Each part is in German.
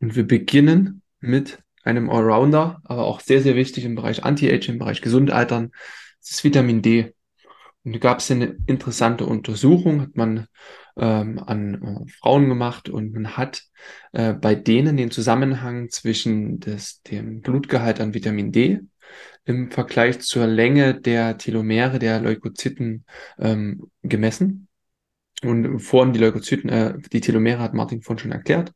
Und wir beginnen mit einem Allrounder, aber auch sehr, sehr wichtig im Bereich Anti-Aging, im Bereich Gesundaltern. Das ist Vitamin D. Und da gab es eine interessante Untersuchung, hat man ähm, an äh, Frauen gemacht und man hat äh, bei denen den Zusammenhang zwischen des, dem Blutgehalt an Vitamin D im Vergleich zur Länge der Telomere der Leukozyten ähm, gemessen. Und vor allem die Leukozyten, äh, die Telomere hat Martin vorhin schon erklärt,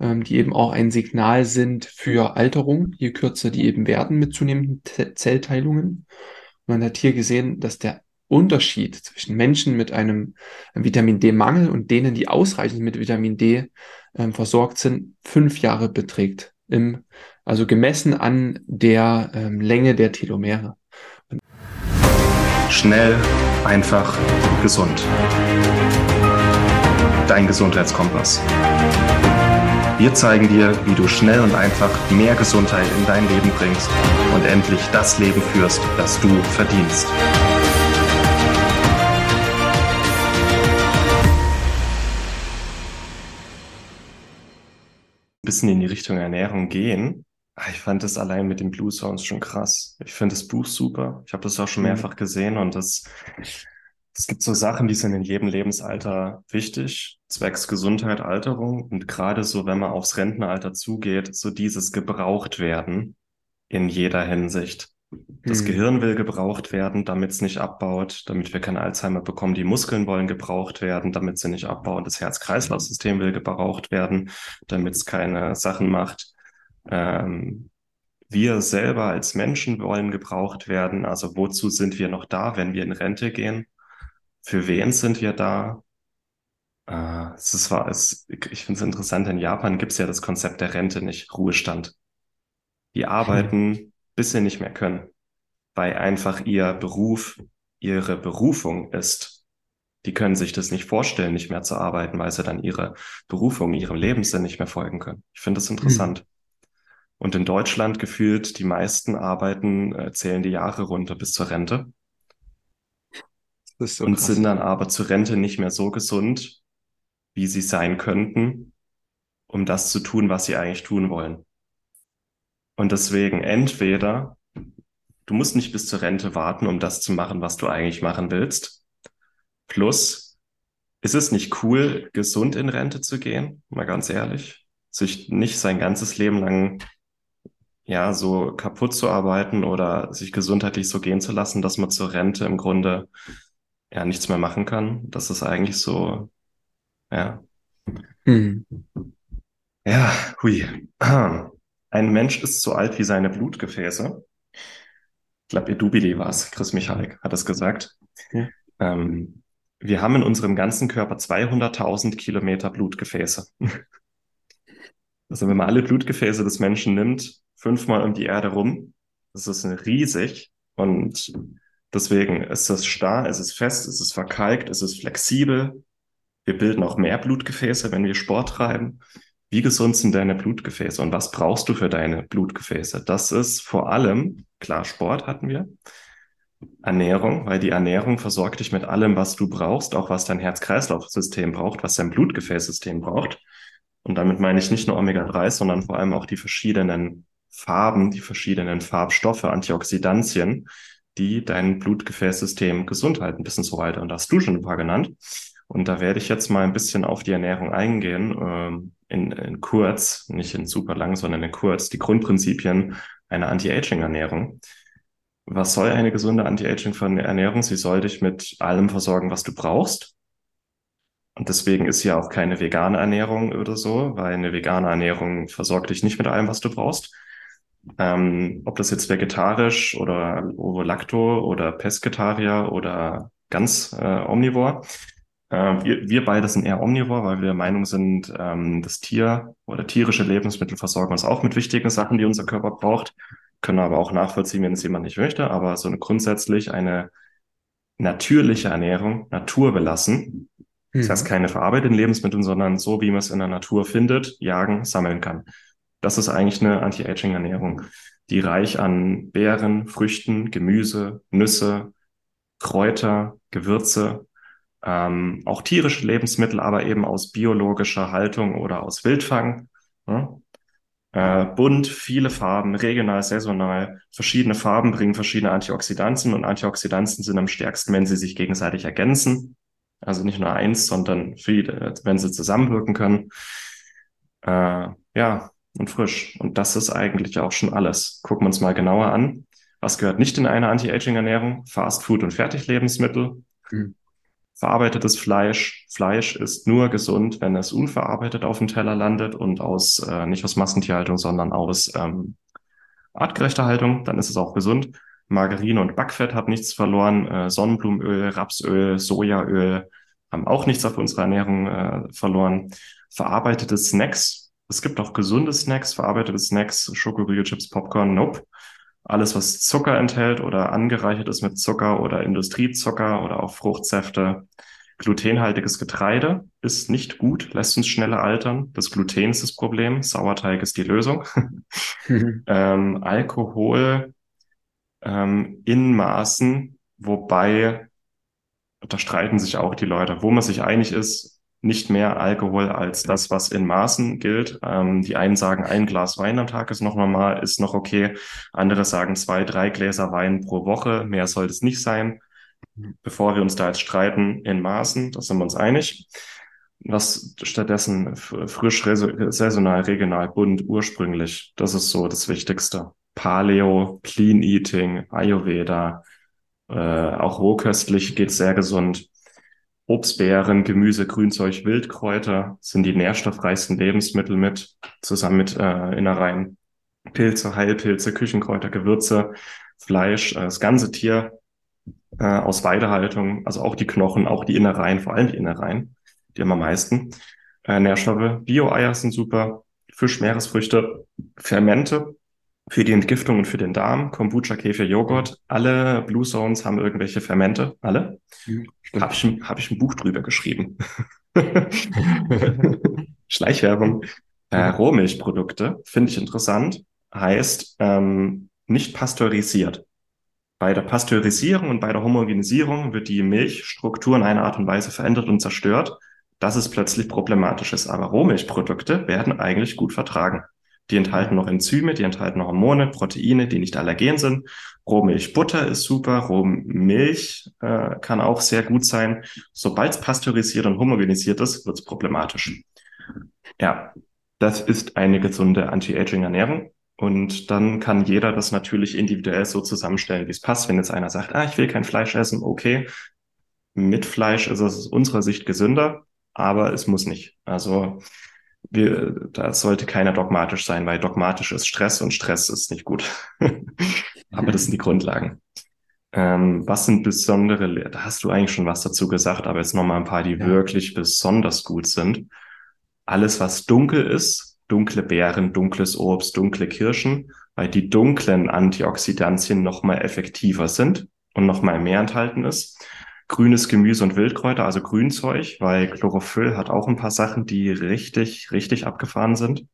ähm, die eben auch ein Signal sind für Alterung, je kürzer die eben werden mit zunehmenden Zellteilungen. Man hat hier gesehen, dass der Unterschied zwischen Menschen mit einem Vitamin D-Mangel und denen, die ausreichend mit Vitamin D äh, versorgt sind, fünf Jahre beträgt. Im, also gemessen an der ähm, Länge der Telomere. Schnell, einfach, gesund. Dein Gesundheitskompass. Wir zeigen dir, wie du schnell und einfach mehr Gesundheit in dein Leben bringst und endlich das Leben führst, das du verdienst. bisschen in die Richtung Ernährung gehen. Ah, ich fand das allein mit den Blue Sounds schon krass. Ich finde das Buch super. Ich habe das auch schon mhm. mehrfach gesehen und das, es gibt so Sachen, die sind in jedem Lebensalter wichtig, zwecks Gesundheit, Alterung und gerade so, wenn man aufs Rentenalter zugeht, so dieses gebraucht werden in jeder Hinsicht. Das hm. Gehirn will gebraucht werden, damit es nicht abbaut, damit wir kein Alzheimer bekommen. Die Muskeln wollen gebraucht werden, damit sie nicht abbauen. Das Herz-Kreislauf-System will gebraucht werden, damit es keine Sachen macht. Ähm, wir selber als Menschen wollen gebraucht werden. Also wozu sind wir noch da, wenn wir in Rente gehen? Für wen sind wir da? Äh, es ist, es, ich finde es interessant, in Japan gibt es ja das Konzept der Rente nicht, Ruhestand. Die arbeiten, hm. bis sie nicht mehr können weil einfach ihr Beruf ihre Berufung ist. Die können sich das nicht vorstellen, nicht mehr zu arbeiten, weil sie dann ihre Berufung, ihrem Lebenssinn nicht mehr folgen können. Ich finde das interessant. Mhm. Und in Deutschland gefühlt, die meisten arbeiten, äh, zählen die Jahre runter bis zur Rente. So und krass. sind dann aber zur Rente nicht mehr so gesund, wie sie sein könnten, um das zu tun, was sie eigentlich tun wollen. Und deswegen entweder Du musst nicht bis zur Rente warten, um das zu machen, was du eigentlich machen willst. Plus, ist es nicht cool, gesund in Rente zu gehen? Mal ganz ehrlich. Sich nicht sein ganzes Leben lang ja so kaputt zu arbeiten oder sich gesundheitlich so gehen zu lassen, dass man zur Rente im Grunde ja nichts mehr machen kann. Das ist eigentlich so, ja. Hm. Ja, hui. Ein Mensch ist so alt wie seine Blutgefäße ich glaube, ihr Dubili war es, Chris Michalik hat es gesagt. Ja. Ähm, wir haben in unserem ganzen Körper 200.000 Kilometer Blutgefäße. also wenn man alle Blutgefäße des Menschen nimmt, fünfmal um die Erde rum, das ist riesig und deswegen ist es starr, ist es fest, ist es verkalkt, ist es flexibel. Wir bilden auch mehr Blutgefäße, wenn wir Sport treiben. Wie gesund sind deine Blutgefäße und was brauchst du für deine Blutgefäße? Das ist vor allem, klar, Sport hatten wir, Ernährung, weil die Ernährung versorgt dich mit allem, was du brauchst, auch was dein Herz-Kreislauf-System braucht, was dein Blutgefäßsystem braucht. Und damit meine ich nicht nur Omega-3, sondern vor allem auch die verschiedenen Farben, die verschiedenen Farbstoffe, Antioxidantien, die dein Blutgefäßsystem gesund halten, bis und so weiter. Und da hast du schon ein paar genannt. Und da werde ich jetzt mal ein bisschen auf die Ernährung eingehen, ähm, in, in kurz, nicht in super lang, sondern in kurz, die Grundprinzipien einer Anti-Aging-Ernährung. Was soll eine gesunde Anti-Aging-Ernährung? Sie soll dich mit allem versorgen, was du brauchst. Und deswegen ist ja auch keine vegane Ernährung oder so, weil eine vegane Ernährung versorgt dich nicht mit allem, was du brauchst. Ähm, ob das jetzt vegetarisch oder Ovo-Lacto oder Pesketarier oder ganz äh, omnivor. Äh, wir, wir beide sind eher omnivor, weil wir der Meinung sind, ähm, das Tier oder tierische Lebensmittel versorgen uns auch mit wichtigen Sachen, die unser Körper braucht. Können aber auch nachvollziehen, wenn es jemand nicht möchte. Aber so eine grundsätzlich eine natürliche Ernährung, naturbelassen. Mhm. Das heißt, keine verarbeiteten Lebensmittel, sondern so, wie man es in der Natur findet, jagen, sammeln kann. Das ist eigentlich eine Anti-Aging-Ernährung, die reich an Beeren, Früchten, Gemüse, Nüsse, Kräuter, Gewürze, ähm, auch tierische Lebensmittel, aber eben aus biologischer Haltung oder aus Wildfang. Ne? Äh, bunt, viele Farben, regional, saisonal. Verschiedene Farben bringen verschiedene Antioxidantien und Antioxidantien sind am stärksten, wenn sie sich gegenseitig ergänzen. Also nicht nur eins, sondern viele, wenn sie zusammenwirken können. Äh, ja, und frisch. Und das ist eigentlich auch schon alles. Gucken wir uns mal genauer an. Was gehört nicht in eine Anti-Aging-Ernährung? Fast Food und Fertiglebensmittel. Mhm. Verarbeitetes Fleisch. Fleisch ist nur gesund, wenn es unverarbeitet auf dem Teller landet und aus, äh, nicht aus Massentierhaltung, sondern aus ähm, artgerechter Haltung. Dann ist es auch gesund. Margarine und Backfett haben nichts verloren. Äh, Sonnenblumenöl, Rapsöl, Sojaöl haben auch nichts auf unserer Ernährung äh, verloren. Verarbeitete Snacks. Es gibt auch gesunde Snacks, verarbeitete Snacks, Schokoriegel, Chips, Popcorn, nope alles, was Zucker enthält oder angereichert ist mit Zucker oder Industriezucker oder auch Fruchtsäfte. Glutenhaltiges Getreide ist nicht gut, lässt uns schneller altern. Das Gluten ist das Problem, Sauerteig ist die Lösung. ähm, Alkohol ähm, in Maßen, wobei, da streiten sich auch die Leute. Wo man sich einig ist, nicht mehr Alkohol als das, was in Maßen gilt. Ähm, die einen sagen, ein Glas Wein am Tag ist noch normal, ist noch okay. Andere sagen zwei, drei Gläser Wein pro Woche. Mehr sollte es nicht sein. Bevor wir uns da jetzt streiten, in Maßen, da sind wir uns einig. Was stattdessen frisch, saisonal, regional, bunt, ursprünglich, das ist so das Wichtigste. Paleo, Clean Eating, Ayurveda, äh, auch rohköstlich geht sehr gesund. Obstbeeren, Gemüse, Grünzeug, Wildkräuter sind die nährstoffreichsten Lebensmittel mit, zusammen mit äh, Innereien. Pilze, Heilpilze, Küchenkräuter, Gewürze, Fleisch, äh, das ganze Tier äh, aus Weidehaltung, also auch die Knochen, auch die Innereien, vor allem die Innereien, die haben am meisten. Äh, Nährstoffe, Bio-Eier sind super, Fisch, Meeresfrüchte, Fermente, für die Entgiftung und für den Darm, Kombucha, Kefir, Joghurt. Alle Blue Zones haben irgendwelche Fermente. Alle. Mhm, Habe ich, hab ich ein Buch drüber geschrieben. Schleichwerbung. Äh, Rohmilchprodukte finde ich interessant. Heißt ähm, nicht pasteurisiert. Bei der Pasteurisierung und bei der Homogenisierung wird die Milchstruktur in einer Art und Weise verändert und zerstört, dass es plötzlich problematisch ist. Aber Rohmilchprodukte werden eigentlich gut vertragen. Die enthalten noch Enzyme, die enthalten noch Hormone, Proteine, die nicht allergen sind. Rohmilchbutter ist super, Rohmilch äh, kann auch sehr gut sein. Sobald es pasteurisiert und homogenisiert ist, wird es problematisch. Ja, das ist eine gesunde Anti-Aging-Ernährung. Und dann kann jeder das natürlich individuell so zusammenstellen, wie es passt. Wenn jetzt einer sagt, ah, ich will kein Fleisch essen, okay. Mit Fleisch ist es aus unserer Sicht gesünder, aber es muss nicht. Also wir, da sollte keiner dogmatisch sein, weil dogmatisch ist Stress und Stress ist nicht gut. Aber das sind die Grundlagen. Ähm, was sind besondere, da hast du eigentlich schon was dazu gesagt, aber jetzt nochmal ein paar, die ja. wirklich besonders gut sind. Alles, was dunkel ist, dunkle Beeren, dunkles Obst, dunkle Kirschen, weil die dunklen Antioxidantien nochmal effektiver sind und nochmal mehr enthalten ist grünes Gemüse und Wildkräuter, also Grünzeug, weil Chlorophyll hat auch ein paar Sachen, die richtig, richtig abgefahren sind.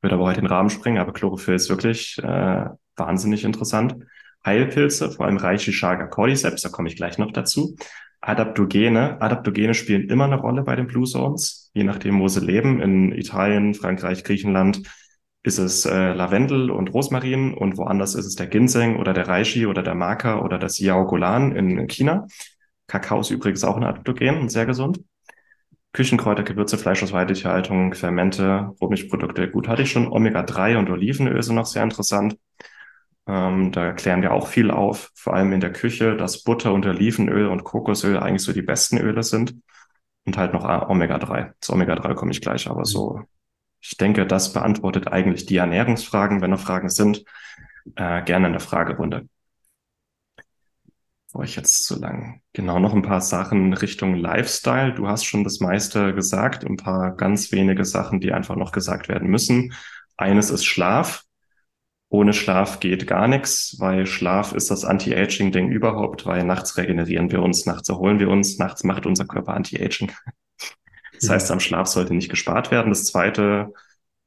Würde aber heute den Rahmen springen, aber Chlorophyll ist wirklich äh, wahnsinnig interessant. Heilpilze, vor allem Reichischarga Cordyceps, da komme ich gleich noch dazu. Adaptogene. Adaptogene spielen immer eine Rolle bei den Blue Zones, je nachdem, wo sie leben. In Italien, Frankreich, Griechenland ist es äh, Lavendel und Rosmarin und woanders ist es der Ginseng oder der Reishi oder der Maca oder das Yaogolan in China. Kakao ist übrigens auch ein Adaptogen und sehr gesund. Küchenkräuter, Gewürze, Fleisch aus Weidetierhaltung, Fermente, Rohmilchprodukte. Gut, hatte ich schon. Omega-3 und Olivenöl sind noch sehr interessant. Ähm, da klären wir auch viel auf, vor allem in der Küche, dass Butter und Olivenöl und Kokosöl eigentlich so die besten Öle sind. Und halt noch Omega-3. Zu Omega-3 komme ich gleich, aber so, ich denke, das beantwortet eigentlich die Ernährungsfragen. Wenn noch Fragen sind, äh, gerne in der Fragerunde bevor ich jetzt zu lang. Genau, noch ein paar Sachen Richtung Lifestyle. Du hast schon das meiste gesagt, ein paar ganz wenige Sachen, die einfach noch gesagt werden müssen. Eines ist Schlaf. Ohne Schlaf geht gar nichts, weil Schlaf ist das Anti-Aging-Ding überhaupt, weil nachts regenerieren wir uns, nachts erholen wir uns, nachts macht unser Körper Anti-Aging. Das heißt, am Schlaf sollte nicht gespart werden. Das zweite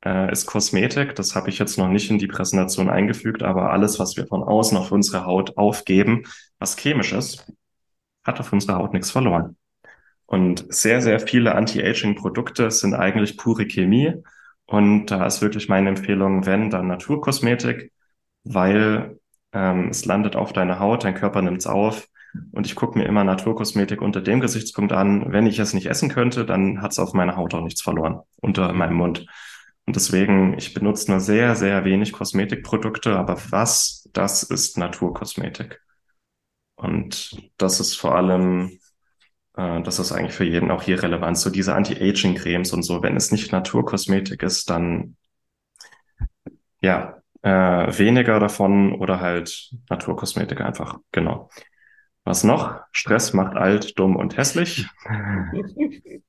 äh, ist Kosmetik. Das habe ich jetzt noch nicht in die Präsentation eingefügt, aber alles, was wir von außen auf unsere Haut aufgeben, was chemisch ist, hat auf unserer Haut nichts verloren. Und sehr, sehr viele Anti-Aging-Produkte sind eigentlich pure Chemie Und da ist wirklich meine Empfehlung, wenn, dann Naturkosmetik, weil ähm, es landet auf deiner Haut, dein Körper nimmt es auf. Und ich gucke mir immer Naturkosmetik unter dem Gesichtspunkt an. Wenn ich es nicht essen könnte, dann hat es auf meiner Haut auch nichts verloren, unter meinem Mund. Und deswegen, ich benutze nur sehr, sehr wenig Kosmetikprodukte, aber was, das ist Naturkosmetik. Und das ist vor allem, äh, das ist eigentlich für jeden auch hier relevant. So diese Anti-Aging-Cremes und so, wenn es nicht Naturkosmetik ist, dann ja, äh, weniger davon oder halt Naturkosmetik einfach, genau. Was noch? Stress macht alt, dumm und hässlich.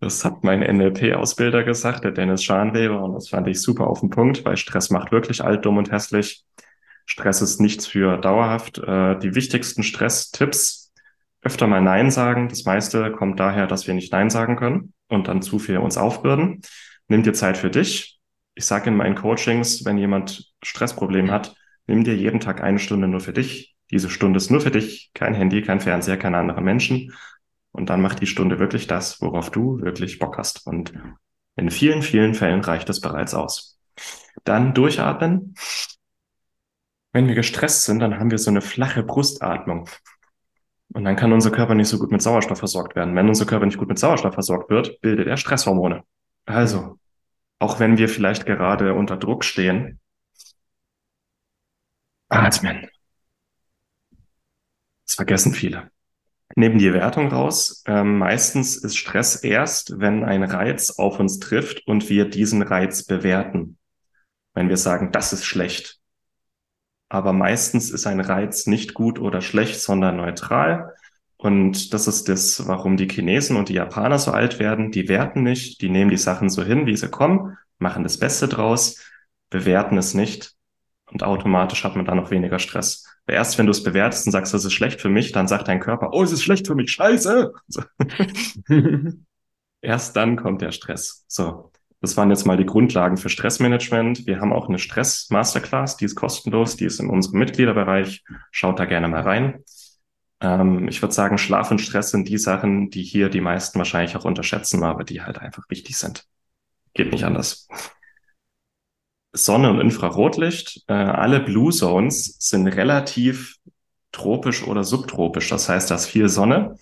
Das hat mein NLP-Ausbilder gesagt, der Dennis Schanweber, und das fand ich super auf den Punkt, weil Stress macht wirklich alt, dumm und hässlich. Stress ist nichts für dauerhaft. Äh, die wichtigsten Stress-Tipps, öfter mal Nein sagen. Das meiste kommt daher, dass wir nicht Nein sagen können und dann zu viel uns aufbürden. Nimm dir Zeit für dich. Ich sage in meinen Coachings, wenn jemand Stressprobleme hat, nimm dir jeden Tag eine Stunde nur für dich diese Stunde ist nur für dich, kein Handy, kein Fernseher, keine anderen Menschen. Und dann macht die Stunde wirklich das, worauf du wirklich Bock hast. Und in vielen, vielen Fällen reicht es bereits aus. Dann durchatmen. Wenn wir gestresst sind, dann haben wir so eine flache Brustatmung. Und dann kann unser Körper nicht so gut mit Sauerstoff versorgt werden. Wenn unser Körper nicht gut mit Sauerstoff versorgt wird, bildet er Stresshormone. Also, auch wenn wir vielleicht gerade unter Druck stehen, atmen. Das vergessen viele. Nehmen die Wertung raus. Ähm, meistens ist Stress erst, wenn ein Reiz auf uns trifft und wir diesen Reiz bewerten. Wenn wir sagen, das ist schlecht. Aber meistens ist ein Reiz nicht gut oder schlecht, sondern neutral. Und das ist das, warum die Chinesen und die Japaner so alt werden. Die werten nicht, die nehmen die Sachen so hin, wie sie kommen, machen das Beste draus, bewerten es nicht und automatisch hat man dann noch weniger Stress. Erst wenn du es bewertest und sagst, das ist schlecht für mich, dann sagt dein Körper, oh, es ist schlecht für mich, scheiße. So. Erst dann kommt der Stress. So, das waren jetzt mal die Grundlagen für Stressmanagement. Wir haben auch eine Stress-Masterclass, die ist kostenlos, die ist in unserem Mitgliederbereich. Schaut da gerne mal rein. Ähm, ich würde sagen, Schlaf und Stress sind die Sachen, die hier die meisten wahrscheinlich auch unterschätzen, aber die halt einfach wichtig sind. Geht nicht anders. Sonne- und Infrarotlicht. Äh, alle Blue Zones sind relativ tropisch oder subtropisch. Das heißt, da ist viel Sonne.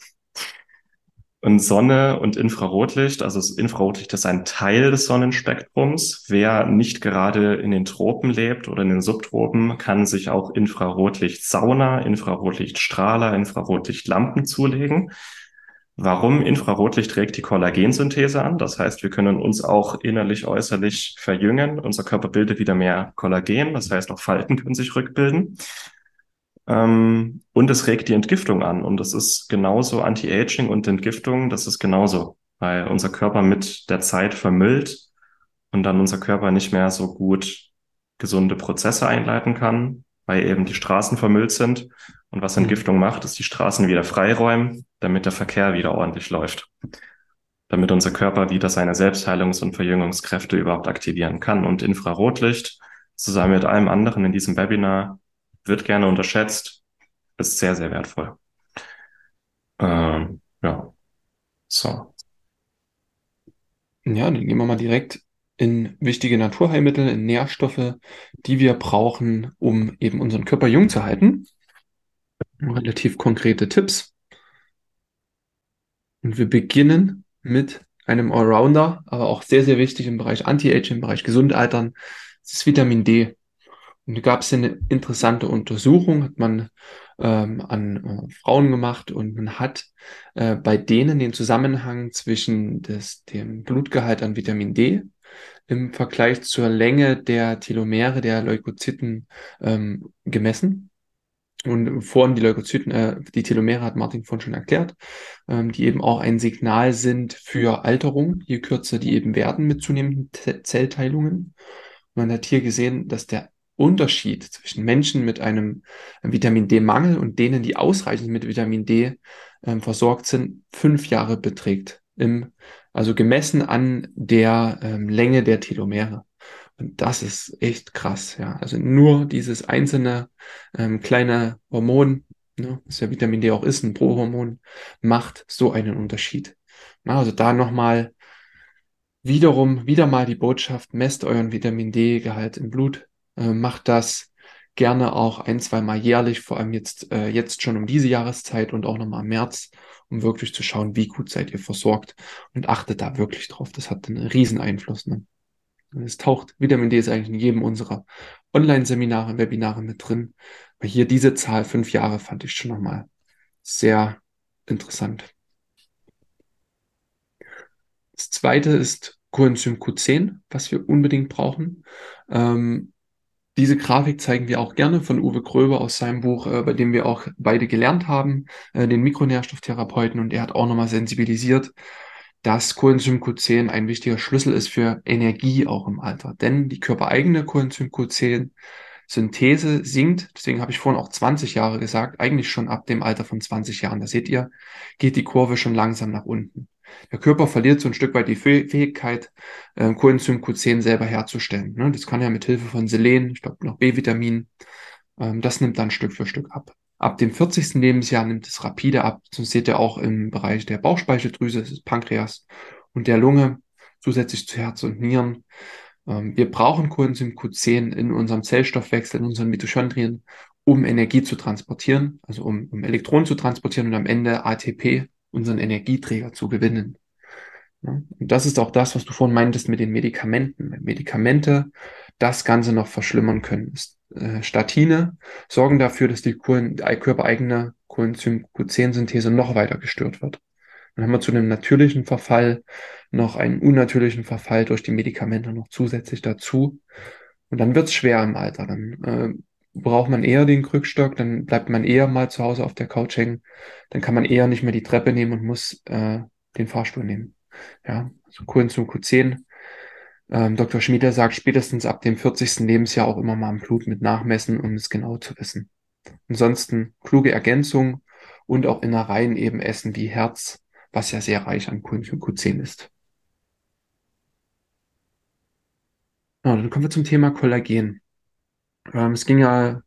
Und Sonne und Infrarotlicht, also das Infrarotlicht ist ein Teil des Sonnenspektrums. Wer nicht gerade in den Tropen lebt oder in den Subtropen, kann sich auch Infrarotlicht-Sauna, Infrarotlichtstrahler, Infrarotlichtlampen zulegen. Warum Infrarotlicht regt die Kollagensynthese an? Das heißt, wir können uns auch innerlich, äußerlich verjüngen. Unser Körper bildet wieder mehr Kollagen. Das heißt, auch Falten können sich rückbilden. Ähm, und es regt die Entgiftung an. Und das ist genauso Anti-Aging und Entgiftung. Das ist genauso, weil unser Körper mit der Zeit vermüllt und dann unser Körper nicht mehr so gut gesunde Prozesse einleiten kann, weil eben die Straßen vermüllt sind. Und was mhm. Entgiftung macht, ist die Straßen wieder freiräumen, damit der Verkehr wieder ordentlich läuft. Damit unser Körper wieder seine Selbstheilungs- und Verjüngungskräfte überhaupt aktivieren kann. Und Infrarotlicht, zusammen mit allem anderen in diesem Webinar, wird gerne unterschätzt, ist sehr, sehr wertvoll. Ähm, ja, so. Ja, dann gehen wir mal direkt in wichtige Naturheilmittel, in Nährstoffe, die wir brauchen, um eben unseren Körper jung zu halten. Relativ konkrete Tipps. Und wir beginnen mit einem Allrounder, aber auch sehr, sehr wichtig im Bereich Anti-Aging, im Bereich Gesundaltern. Das ist Vitamin D. Und da gab es eine interessante Untersuchung, hat man ähm, an äh, Frauen gemacht und man hat äh, bei denen den Zusammenhang zwischen des, dem Blutgehalt an Vitamin D im Vergleich zur Länge der Telomere der Leukozyten ähm, gemessen. Und vorhin die Leukozyten, äh, die Telomere hat Martin vorhin schon erklärt, ähm, die eben auch ein Signal sind für Alterung, je kürzer die eben werden mit zunehmenden Zellteilungen. Man hat hier gesehen, dass der Unterschied zwischen Menschen mit einem Vitamin D-Mangel und denen, die ausreichend mit Vitamin D äh, versorgt sind, fünf Jahre beträgt. Im, also gemessen an der ähm, Länge der Telomere. Und das ist echt krass, ja. Also nur dieses einzelne ähm, kleine Hormon, ne, was ja Vitamin D auch ist, ein Prohormon, macht so einen Unterschied. Na, also da nochmal wiederum wieder mal die Botschaft, messt euren Vitamin D-Gehalt im Blut, äh, macht das gerne auch ein, zwei Mal jährlich, vor allem jetzt, äh, jetzt schon um diese Jahreszeit und auch nochmal im März, um wirklich zu schauen, wie gut seid ihr versorgt und achtet da wirklich drauf. Das hat einen riesen Einfluss. Ne? Es taucht, Vitamin D ist eigentlich in jedem unserer Online-Seminare, Webinare mit drin. Aber hier diese Zahl, fünf Jahre, fand ich schon nochmal sehr interessant. Das zweite ist Coenzym Q10, was wir unbedingt brauchen. Ähm, diese Grafik zeigen wir auch gerne von Uwe Gröber aus seinem Buch, äh, bei dem wir auch beide gelernt haben, äh, den Mikronährstofftherapeuten. Und er hat auch nochmal sensibilisiert, dass Coenzym Q10 ein wichtiger Schlüssel ist für Energie auch im Alter. Denn die körpereigene Coenzym Q10 Synthese sinkt, deswegen habe ich vorhin auch 20 Jahre gesagt, eigentlich schon ab dem Alter von 20 Jahren. Da seht ihr, geht die Kurve schon langsam nach unten. Der Körper verliert so ein Stück weit die Fähigkeit, äh, Coenzym Q10 selber herzustellen. Ne? Das kann ja mit Hilfe von Selen, ich glaube noch B-Vitamin, ähm, das nimmt dann Stück für Stück ab. Ab dem 40. Lebensjahr nimmt es rapide ab. Das seht ihr auch im Bereich der Bauchspeicheldrüse, das ist Pankreas und der Lunge, zusätzlich zu Herz und Nieren. Ähm, wir brauchen Coenzym Q10 in unserem Zellstoffwechsel, in unseren Mitochondrien, um Energie zu transportieren, also um, um Elektronen zu transportieren und am Ende ATP, unseren Energieträger, zu gewinnen. Ja, und das ist auch das, was du vorhin meintest mit den Medikamenten. Medikamente das Ganze noch verschlimmern können. Äh, Statine sorgen dafür, dass die, körpereigene Coenzym Q10-Synthese noch weiter gestört wird. Dann haben wir zu einem natürlichen Verfall noch einen unnatürlichen Verfall durch die Medikamente noch zusätzlich dazu. Und dann wird's schwer im Alter. Dann äh, braucht man eher den Krückstock, dann bleibt man eher mal zu Hause auf der Couch hängen. Dann kann man eher nicht mehr die Treppe nehmen und muss äh, den Fahrstuhl nehmen. Ja, also Coenzym Q10. Ähm, Dr. Schmieder sagt, spätestens ab dem 40. Lebensjahr auch immer mal im Blut mit nachmessen, um es genau zu wissen. Ansonsten kluge Ergänzung und auch Innereien eben essen wie Herz, was ja sehr reich an Coenzym Q10 ist. Ja, dann kommen wir zum Thema Kollagen. Ähm, es ging ja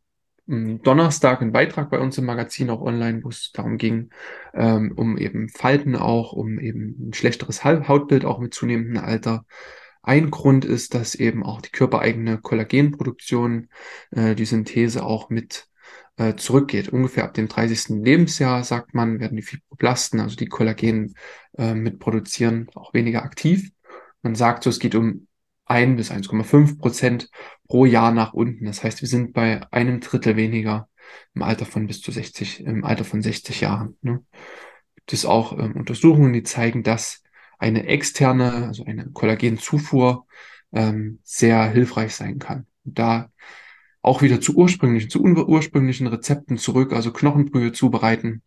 am Donnerstag ein Beitrag bei uns im Magazin auch online, wo es darum ging, ähm, um eben Falten auch, um eben ein schlechteres Hautbild auch mit zunehmendem Alter. Ein Grund ist, dass eben auch die körpereigene Kollagenproduktion, äh, die Synthese auch mit äh, zurückgeht. Ungefähr ab dem 30. Lebensjahr, sagt man, werden die Fibroblasten, also die Kollagen äh, mit produzieren, auch weniger aktiv. Man sagt so, es geht um 1 bis 1,5 Prozent pro Jahr nach unten. Das heißt, wir sind bei einem Drittel weniger im Alter von bis zu 60, im Alter von 60 Jahren. Ne? Gibt es auch ähm, Untersuchungen, die zeigen, dass eine externe, also eine Kollagenzufuhr ähm, sehr hilfreich sein kann. Und da auch wieder zu ursprünglichen, zu ursprünglichen Rezepten zurück, also Knochenbrühe zubereiten,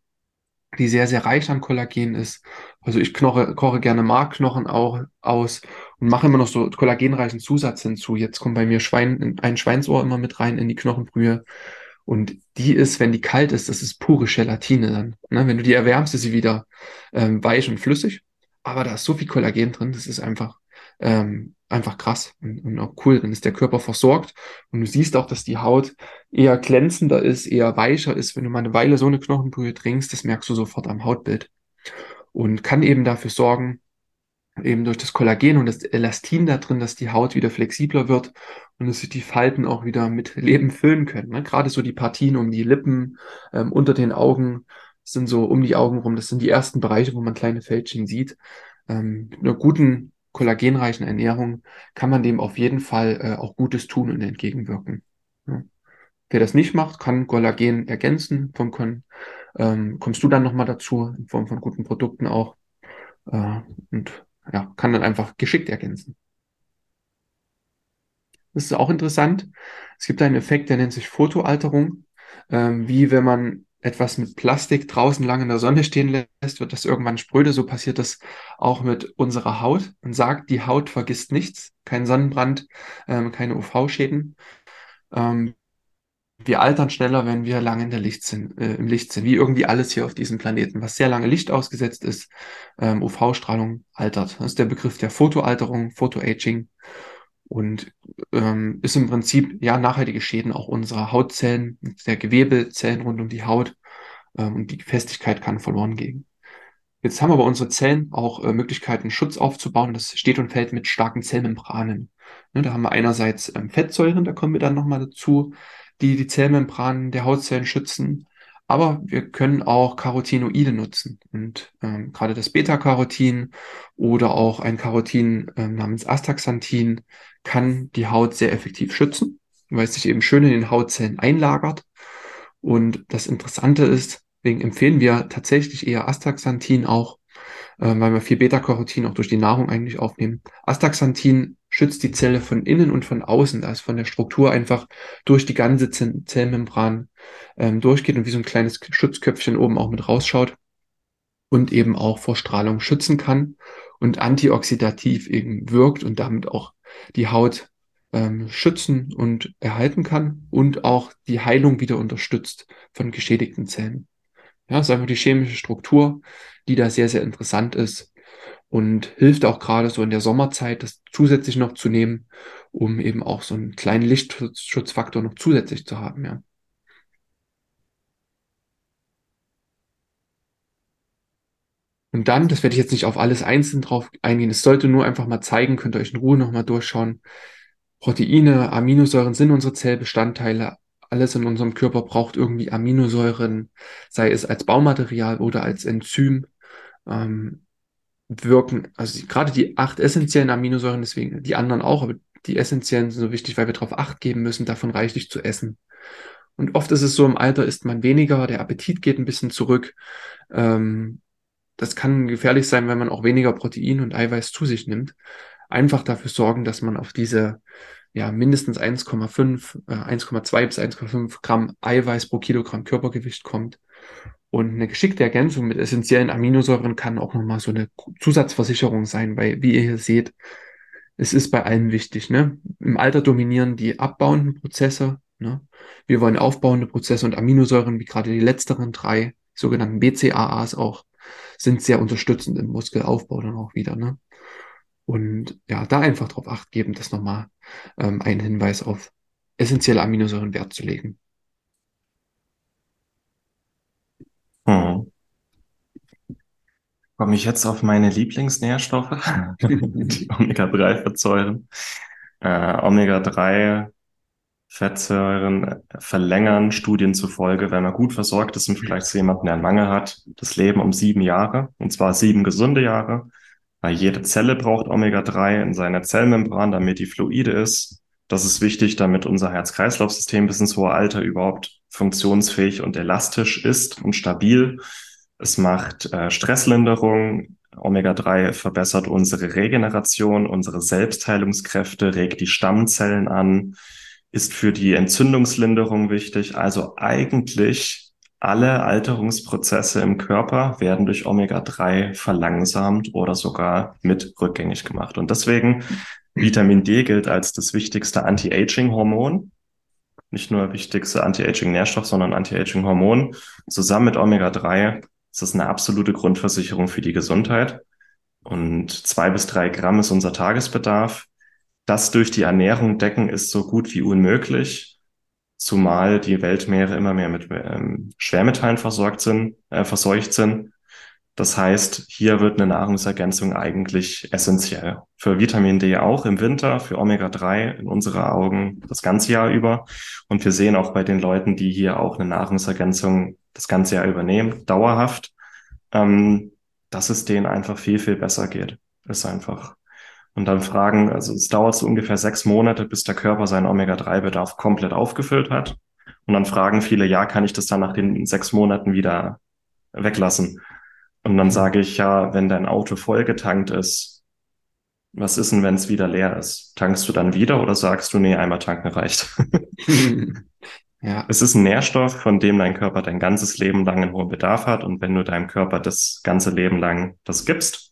die sehr, sehr reich an Kollagen ist. Also ich knoche, koche gerne Markknochen auch aus und mache immer noch so kollagenreichen Zusatz hinzu. Jetzt kommt bei mir Schwein, ein Schweinsohr immer mit rein in die Knochenbrühe. Und die ist, wenn die kalt ist, das ist pure Gelatine dann. Ne? Wenn du die erwärmst, ist sie wieder ähm, weich und flüssig. Aber da ist so viel Kollagen drin, das ist einfach ähm, einfach krass und, und, auch cool. Dann ist der Körper versorgt und du siehst auch, dass die Haut eher glänzender ist, eher weicher ist. Wenn du mal eine Weile so eine Knochenbrühe trinkst, das merkst du sofort am Hautbild und kann eben dafür sorgen, eben durch das Kollagen und das Elastin da drin, dass die Haut wieder flexibler wird und dass sich die Falten auch wieder mit Leben füllen können. Ne? Gerade so die Partien um die Lippen, ähm, unter den Augen, sind so um die Augen rum. Das sind die ersten Bereiche, wo man kleine Fältchen sieht. Ähm, mit einer guten kollagenreichen Ernährung kann man dem auf jeden Fall äh, auch Gutes tun und entgegenwirken. Ja. Wer das nicht macht, kann Kollagen ergänzen. Von, können, ähm, kommst du dann nochmal dazu, in Form von guten Produkten auch. Äh, und ja, kann dann einfach geschickt ergänzen. Das ist auch interessant. Es gibt einen Effekt, der nennt sich Fotoalterung. Ähm, wie wenn man etwas mit Plastik draußen lang in der Sonne stehen lässt, wird das irgendwann spröde. So passiert das auch mit unserer Haut. Man sagt, die Haut vergisst nichts, kein Sonnenbrand, ähm, keine UV-Schäden. Ähm, wir altern schneller, wenn wir lange in der Licht sind, äh, im Licht sind, wie irgendwie alles hier auf diesem Planeten. Was sehr lange Licht ausgesetzt ist, ähm, UV-Strahlung altert. Das ist der Begriff der Fotoalterung, Photoaging und ähm, ist im Prinzip ja nachhaltige Schäden auch unserer Hautzellen, der Gewebezellen rund um die Haut ähm, und die Festigkeit kann verloren gehen. Jetzt haben aber unsere Zellen auch äh, Möglichkeiten, Schutz aufzubauen. Das steht und fällt mit starken Zellmembranen. Ne, da haben wir einerseits ähm, Fettsäuren, da kommen wir dann nochmal dazu, die die Zellmembranen der Hautzellen schützen. Aber wir können auch Carotinoide nutzen. Und ähm, gerade das Beta-Carotin oder auch ein Carotin ähm, namens Astaxanthin kann die Haut sehr effektiv schützen, weil es sich eben schön in den Hautzellen einlagert. Und das Interessante ist, Deswegen empfehlen wir tatsächlich eher Astaxanthin auch, äh, weil wir viel Beta-Carotin auch durch die Nahrung eigentlich aufnehmen. Astaxanthin schützt die Zelle von innen und von außen, da es von der Struktur einfach durch die ganze Zellmembran ähm, durchgeht und wie so ein kleines Schutzköpfchen oben auch mit rausschaut und eben auch vor Strahlung schützen kann und antioxidativ eben wirkt und damit auch die Haut ähm, schützen und erhalten kann und auch die Heilung wieder unterstützt von geschädigten Zellen. Ja, ist einfach die chemische Struktur, die da sehr, sehr interessant ist und hilft auch gerade so in der Sommerzeit, das zusätzlich noch zu nehmen, um eben auch so einen kleinen Lichtschutzfaktor noch zusätzlich zu haben, ja. Und dann, das werde ich jetzt nicht auf alles einzeln drauf eingehen, es sollte nur einfach mal zeigen, könnt ihr euch in Ruhe nochmal durchschauen. Proteine, Aminosäuren sind unsere Zellbestandteile, alles in unserem Körper braucht irgendwie Aminosäuren, sei es als Baumaterial oder als Enzym, ähm, wirken, also die, gerade die acht essentiellen Aminosäuren, deswegen die anderen auch, aber die essentiellen sind so wichtig, weil wir darauf Acht geben müssen, davon reichlich zu essen. Und oft ist es so, im Alter isst man weniger, der Appetit geht ein bisschen zurück. Ähm, das kann gefährlich sein, wenn man auch weniger Protein und Eiweiß zu sich nimmt. Einfach dafür sorgen, dass man auf diese ja, mindestens 1,5, äh, 1,2 bis 1,5 Gramm Eiweiß pro Kilogramm Körpergewicht kommt. Und eine geschickte Ergänzung mit essentiellen Aminosäuren kann auch nochmal so eine Zusatzversicherung sein, weil, wie ihr hier seht, es ist bei allen wichtig. Ne? Im Alter dominieren die abbauenden Prozesse. Ne? Wir wollen aufbauende Prozesse und Aminosäuren, wie gerade die letzteren drei, sogenannten BCAAs auch, sind sehr unterstützend im Muskelaufbau dann auch wieder. Ne? Und ja, da einfach drauf acht geben, das nochmal ähm, einen Hinweis auf essentielle Aminosäuren Wert zu legen. Hm. Komme ich jetzt auf meine Lieblingsnährstoffe, die Omega-3-Fettsäuren. Äh, Omega-3 Fettsäuren verlängern Studien zufolge, wenn man gut versorgt ist im Vergleich zu jemandem, der einen Mangel hat, das Leben um sieben Jahre, und zwar sieben gesunde Jahre. Weil jede Zelle braucht Omega-3 in seiner Zellmembran, damit die fluide ist. Das ist wichtig, damit unser Herz-Kreislauf-System bis ins hohe Alter überhaupt funktionsfähig und elastisch ist und stabil. Es macht äh, Stresslinderung. Omega-3 verbessert unsere Regeneration, unsere Selbstheilungskräfte, regt die Stammzellen an, ist für die Entzündungslinderung wichtig. Also eigentlich alle Alterungsprozesse im Körper werden durch Omega-3 verlangsamt oder sogar mit rückgängig gemacht. Und deswegen Vitamin D gilt als das wichtigste Anti-Aging-Hormon. Nicht nur wichtigste Anti-Aging-Nährstoff, sondern Anti-Aging-Hormon. Zusammen mit Omega-3 ist das eine absolute Grundversicherung für die Gesundheit. Und zwei bis drei Gramm ist unser Tagesbedarf. Das durch die Ernährung decken ist so gut wie unmöglich zumal die Weltmeere immer mehr mit ähm, Schwermetallen versorgt sind, äh, verseucht sind. Das heißt, hier wird eine Nahrungsergänzung eigentlich essentiell. Für Vitamin D auch im Winter, für Omega-3 in unsere Augen das ganze Jahr über. Und wir sehen auch bei den Leuten, die hier auch eine Nahrungsergänzung das ganze Jahr übernehmen, dauerhaft, ähm, dass es denen einfach viel, viel besser geht. Ist einfach und dann fragen, also es dauert so ungefähr sechs Monate, bis der Körper seinen Omega-3-Bedarf komplett aufgefüllt hat. Und dann fragen viele, ja, kann ich das dann nach den sechs Monaten wieder weglassen? Und dann sage ich, ja, wenn dein Auto vollgetankt ist, was ist denn, wenn es wieder leer ist? Tankst du dann wieder oder sagst du, nee, einmal tanken reicht? ja. Es ist ein Nährstoff, von dem dein Körper dein ganzes Leben lang einen hohen Bedarf hat. Und wenn du deinem Körper das ganze Leben lang das gibst,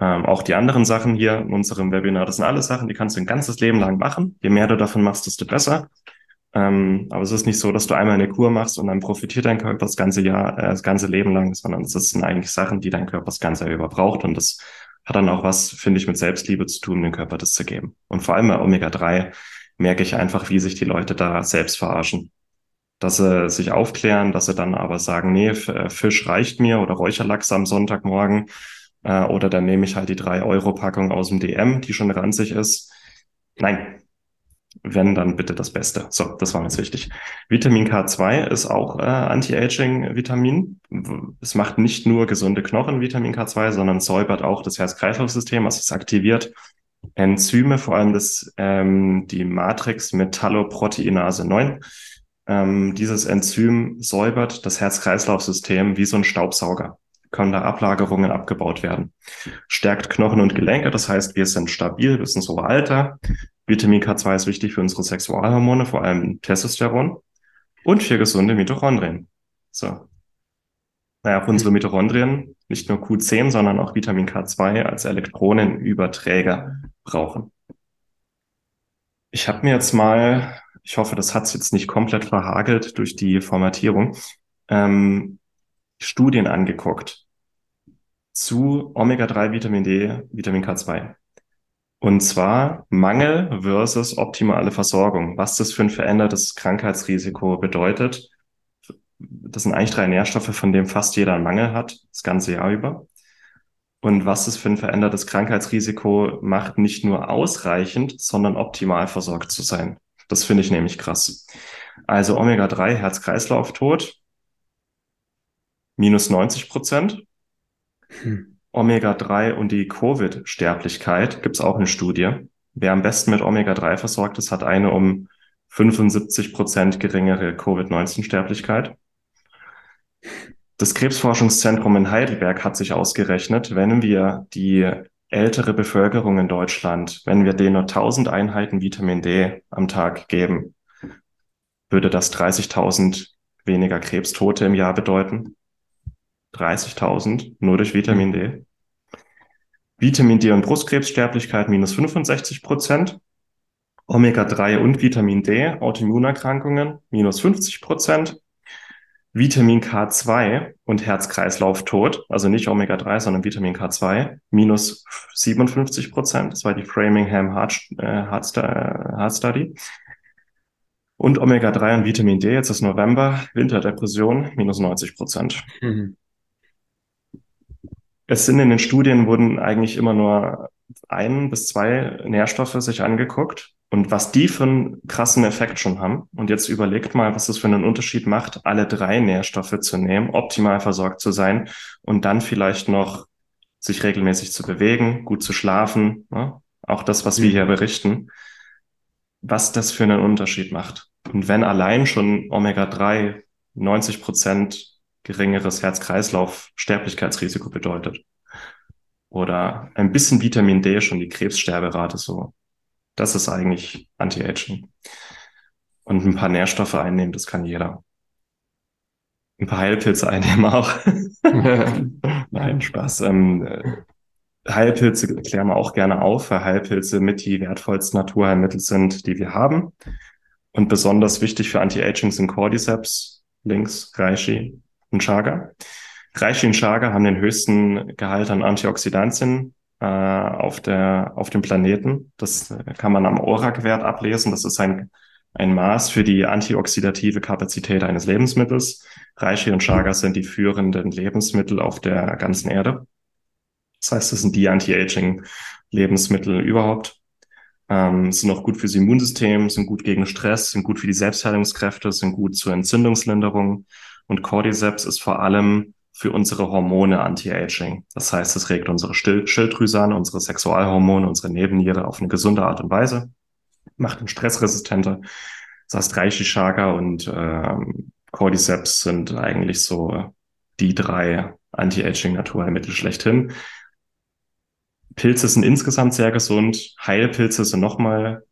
ähm, auch die anderen Sachen hier in unserem Webinar, das sind alles Sachen, die kannst du ein ganzes Leben lang machen. Je mehr du davon machst, desto besser. Ähm, aber es ist nicht so, dass du einmal eine Kur machst und dann profitiert dein Körper das ganze Jahr, äh, das ganze Leben lang, sondern es sind eigentlich Sachen, die dein Körper das ganze Jahr über braucht. Und das hat dann auch was, finde ich, mit Selbstliebe zu tun, dem Körper das zu geben. Und vor allem bei Omega-3 merke ich einfach, wie sich die Leute da selbst verarschen. dass sie sich aufklären, dass sie dann aber sagen, nee, äh, Fisch reicht mir oder Räucherlachs am Sonntagmorgen äh, oder dann nehme ich halt die 3-Euro-Packung aus dem DM, die schon ranzig ist. Nein, wenn, dann bitte das Beste. So, das war uns wichtig. Vitamin K2 ist auch äh, Anti-Aging-Vitamin. Es macht nicht nur gesunde Knochen, Vitamin K2, sondern säubert auch das Herz-Kreislauf-System, also es aktiviert Enzyme, vor allem das, ähm, die Matrix Metalloproteinase 9. Ähm, dieses Enzym säubert das Herz-Kreislauf-System wie so ein Staubsauger. Können da Ablagerungen abgebaut werden. Stärkt Knochen und Gelenke, das heißt, wir sind stabil bis ins hohe Alter. Vitamin K2 ist wichtig für unsere Sexualhormone, vor allem Testosteron und für gesunde Mitochondrien. So. Naja, auch unsere Mitochondrien, nicht nur Q10, sondern auch Vitamin K2 als Elektronenüberträger brauchen. Ich habe mir jetzt mal, ich hoffe, das hat es jetzt nicht komplett verhagelt durch die Formatierung, ähm, Studien angeguckt zu Omega-3, Vitamin D, Vitamin K2. Und zwar Mangel versus optimale Versorgung. Was das für ein verändertes Krankheitsrisiko bedeutet. Das sind eigentlich drei Nährstoffe, von denen fast jeder einen Mangel hat, das ganze Jahr über. Und was das für ein verändertes Krankheitsrisiko macht, nicht nur ausreichend, sondern optimal versorgt zu sein. Das finde ich nämlich krass. Also Omega-3, Herz-Kreislauf-Tod, minus 90 Prozent. Hm. Omega-3 und die Covid-Sterblichkeit gibt es auch eine Studie. Wer am besten mit Omega-3 versorgt ist, hat eine um 75 Prozent geringere Covid-19-Sterblichkeit. Das Krebsforschungszentrum in Heidelberg hat sich ausgerechnet, wenn wir die ältere Bevölkerung in Deutschland, wenn wir denen nur 1000 Einheiten Vitamin D am Tag geben, würde das 30.000 weniger Krebstote im Jahr bedeuten. 30.000 nur durch Vitamin D. Vitamin D und Brustkrebssterblichkeit minus 65 Prozent. Omega-3 und Vitamin D, Autoimmunerkrankungen minus 50 Prozent. Vitamin K2 und Herz-Kreislauf-Tod, also nicht Omega-3, sondern Vitamin K2, minus 57 Prozent. Das war die Framingham Heart, äh, Heart, Heart Study. Und Omega-3 und Vitamin D, jetzt ist November, Winterdepression, minus 90 Prozent. Mhm. Es sind in den Studien wurden eigentlich immer nur ein bis zwei Nährstoffe sich angeguckt und was die für einen krassen Effekt schon haben. Und jetzt überlegt mal, was es für einen Unterschied macht, alle drei Nährstoffe zu nehmen, optimal versorgt zu sein und dann vielleicht noch sich regelmäßig zu bewegen, gut zu schlafen, ne? auch das, was mhm. wir hier berichten, was das für einen Unterschied macht. Und wenn allein schon Omega-3 90 Prozent geringeres Herz-Kreislauf-Sterblichkeitsrisiko bedeutet. Oder ein bisschen Vitamin D schon die Krebssterberate so. Das ist eigentlich Anti-Aging. Und ein paar Nährstoffe einnehmen, das kann jeder. Ein paar Heilpilze einnehmen auch. Nein, Spaß. Ähm, äh, Heilpilze klären wir auch gerne auf, weil Heilpilze mit die wertvollsten Naturheilmittel sind, die wir haben. Und besonders wichtig für Anti-Aging sind Cordyceps, links, Reishi, Und Chaga haben den höchsten Gehalt an Antioxidantien äh, auf, der, auf dem Planeten. Das kann man am ORAC-Wert ablesen. Das ist ein, ein Maß für die antioxidative Kapazität eines Lebensmittels. Reishi und Chaga sind die führenden Lebensmittel auf der ganzen Erde. Das heißt, das sind die Anti-Aging-Lebensmittel überhaupt. Ähm, sind auch gut fürs Immunsystem, sind gut gegen Stress, sind gut für die Selbstheilungskräfte, sind gut zur Entzündungslinderung und Cordyceps ist vor allem für unsere Hormone Anti-Aging. Das heißt, es regt unsere Schilddrüse an, unsere Sexualhormone, unsere Nebenniere auf eine gesunde Art und Weise, macht ihn stressresistenter. Das heißt, Reishi Chaga und ähm, Cordyceps sind eigentlich so die drei Anti-Aging-Naturheilmittel schlechthin. Pilze sind insgesamt sehr gesund. Heilpilze sind nochmal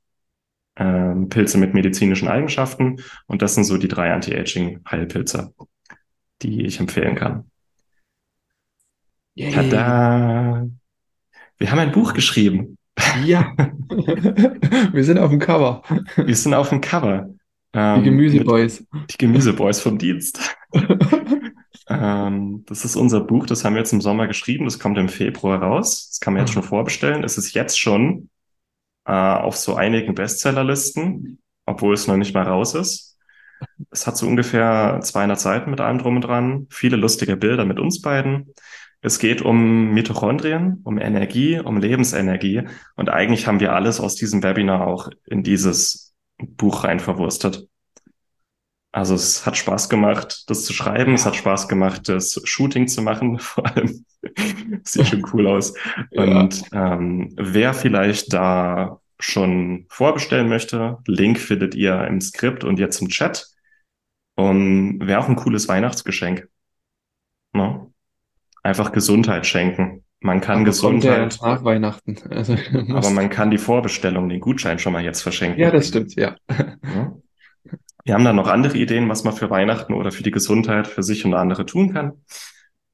ähm, Pilze mit medizinischen Eigenschaften. Und das sind so die drei Anti-Aging-Heilpilze, die ich empfehlen kann. Yay. Tada! Wir haben ein Buch geschrieben. Ja. Wir sind auf dem Cover. Wir sind auf dem Cover. Ähm, die Gemüseboys. Die Gemüseboys vom Dienst. ähm, das ist unser Buch, das haben wir jetzt im Sommer geschrieben. Das kommt im Februar raus. Das kann man jetzt schon vorbestellen. Es ist jetzt schon äh, auf so einigen Bestsellerlisten, obwohl es noch nicht mal raus ist. Es hat so ungefähr 200 Seiten mit allem drum und dran, viele lustige Bilder mit uns beiden. Es geht um Mitochondrien, um Energie, um Lebensenergie. Und eigentlich haben wir alles aus diesem Webinar auch in dieses Buch rein verwurstet. Also es hat Spaß gemacht, das zu schreiben. Es hat Spaß gemacht, das Shooting zu machen. Vor allem sieht schon cool aus. Ja. Und ähm, wer vielleicht da schon vorbestellen möchte, Link findet ihr im Skript und jetzt im Chat. Und wäre auch ein cooles Weihnachtsgeschenk. Ne? Einfach Gesundheit schenken. Man kann Aber Gesundheit, nach Weihnachten. Also, aber man kann die Vorbestellung, den Gutschein schon mal jetzt verschenken. ja, das stimmt, ja. Ja. Wir haben dann noch andere Ideen, was man für Weihnachten oder für die Gesundheit für sich und andere tun kann.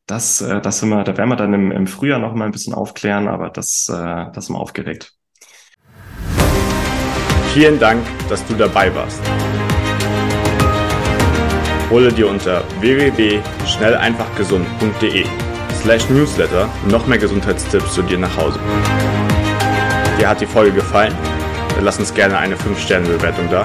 Das, äh, das sind wir, da werden wir dann im, im Frühjahr noch mal ein bisschen aufklären, aber das, äh, das sind wir aufgeregt. Vielen Dank, dass du dabei warst. Hole dir unter www.schnelleinfachgesund.de slash newsletter noch mehr Gesundheitstipps zu dir nach Hause. Dir hat die Folge gefallen? Dann lass uns gerne eine 5-Sterne-Bewertung da,